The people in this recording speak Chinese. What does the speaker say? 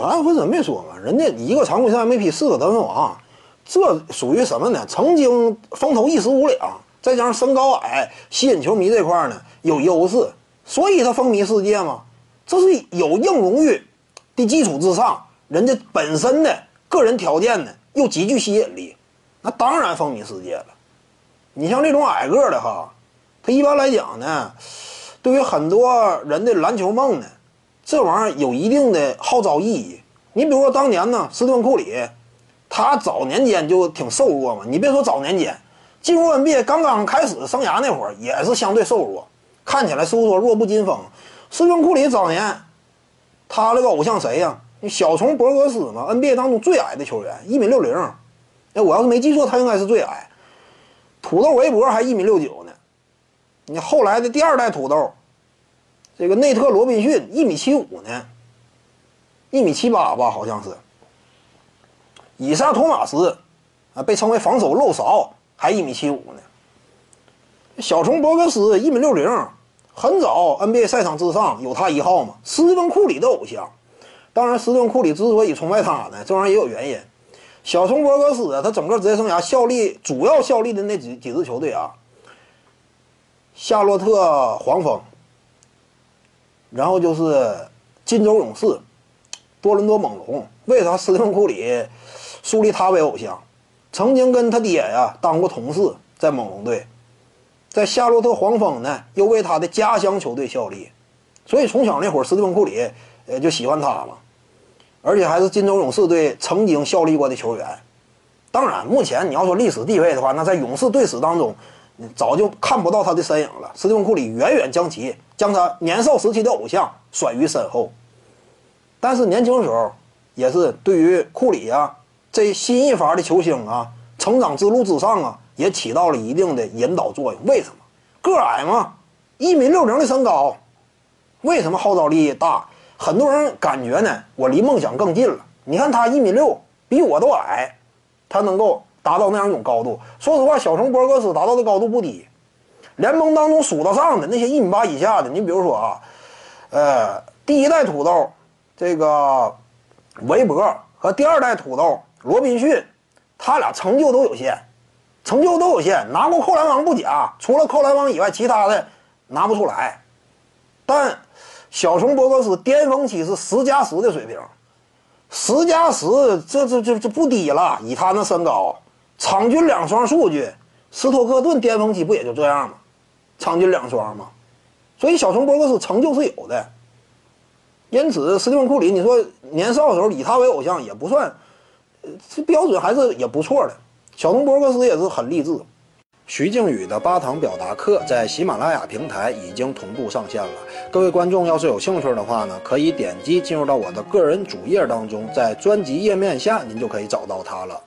艾弗森没说嘛，人家一个常规赛 MVP，四个得分王，这属于什么呢？曾经风头一时无两，再加上身高矮，吸引球迷这块呢有优势，所以他风靡世界嘛。这是有硬荣誉的基础之上，人家本身的个人条件呢又极具吸引力，那当然风靡世界了。你像这种矮个的哈，他一般来讲呢，对于很多人的篮球梦呢。这玩意儿有一定的号召意义。你比如说当年呢，斯蒂芬库里，他早年间就挺瘦弱嘛。你别说早年间，进入 NBA 刚刚开始生涯那会儿也是相对瘦弱，看起来是不是说弱不禁风？斯蒂芬库里早年，他那个偶像谁呀？小虫博格斯嘛，NBA 当中最矮的球员，一米六零。哎，我要是没记错，他应该是最矮。土豆韦伯还一米六九呢。你后来的第二代土豆。这个内特罗宾逊一米七五呢，一米七八吧，好像是。以撒托马斯啊，被称为防守漏勺，还一米七五呢。小虫博格斯一米六零，很早 NBA 赛场之上有他一号嘛。斯蒂芬库里的偶像，当然斯蒂芬库里之所以崇拜他呢，这玩意儿也有原因。小虫博格斯啊，他整个职业生涯效力主要效力的那几几支球队啊，夏洛特黄蜂。然后就是金州勇士、多伦多猛龙。为啥斯蒂芬库里树立他为偶像？曾经跟他爹呀当过同事，在猛龙队，在夏洛特黄蜂呢，又为他的家乡球队效力，所以从小那会儿斯蒂芬库里呃就喜欢他了，而且还是金州勇士队曾经效力过的球员。当然，目前你要说历史地位的话，那在勇士队史当中。早就看不到他的身影了。斯蒂芬库里远远将其将他年少时期的偶像甩于身后，但是年轻时候也是对于库里啊这新一伐的球星啊成长之路之上啊也起到了一定的引导作用。为什么？个矮嘛，一米六零的身高，为什么号召力大？很多人感觉呢，我离梦想更近了。你看他一米六，比我都矮，他能够。达到那样一种高度，说实话，小熊博格斯达到的高度不低，联盟当中数得上的那些一米八以下的，你比如说啊，呃，第一代土豆这个韦伯和第二代土豆罗宾逊，他俩成就都有限，成就都有限，拿过扣篮王不假，除了扣篮王以外，其他的拿不出来。但小熊博格斯巅峰期是十加十的水平，十加十，这这这这不低了，以他那身高。场均两双数据，斯托克顿巅峰期不也就这样吗？场均两双嘛？所以小熊博格斯成就是有的。因此，斯蒂芬库里，你说年少的时候以他为偶像也不算，这标准还是也不错的。小熊博格斯也是很励志。徐静宇的八堂表达课在喜马拉雅平台已经同步上线了。各位观众要是有兴趣的话呢，可以点击进入到我的个人主页当中，在专辑页面下您就可以找到它了。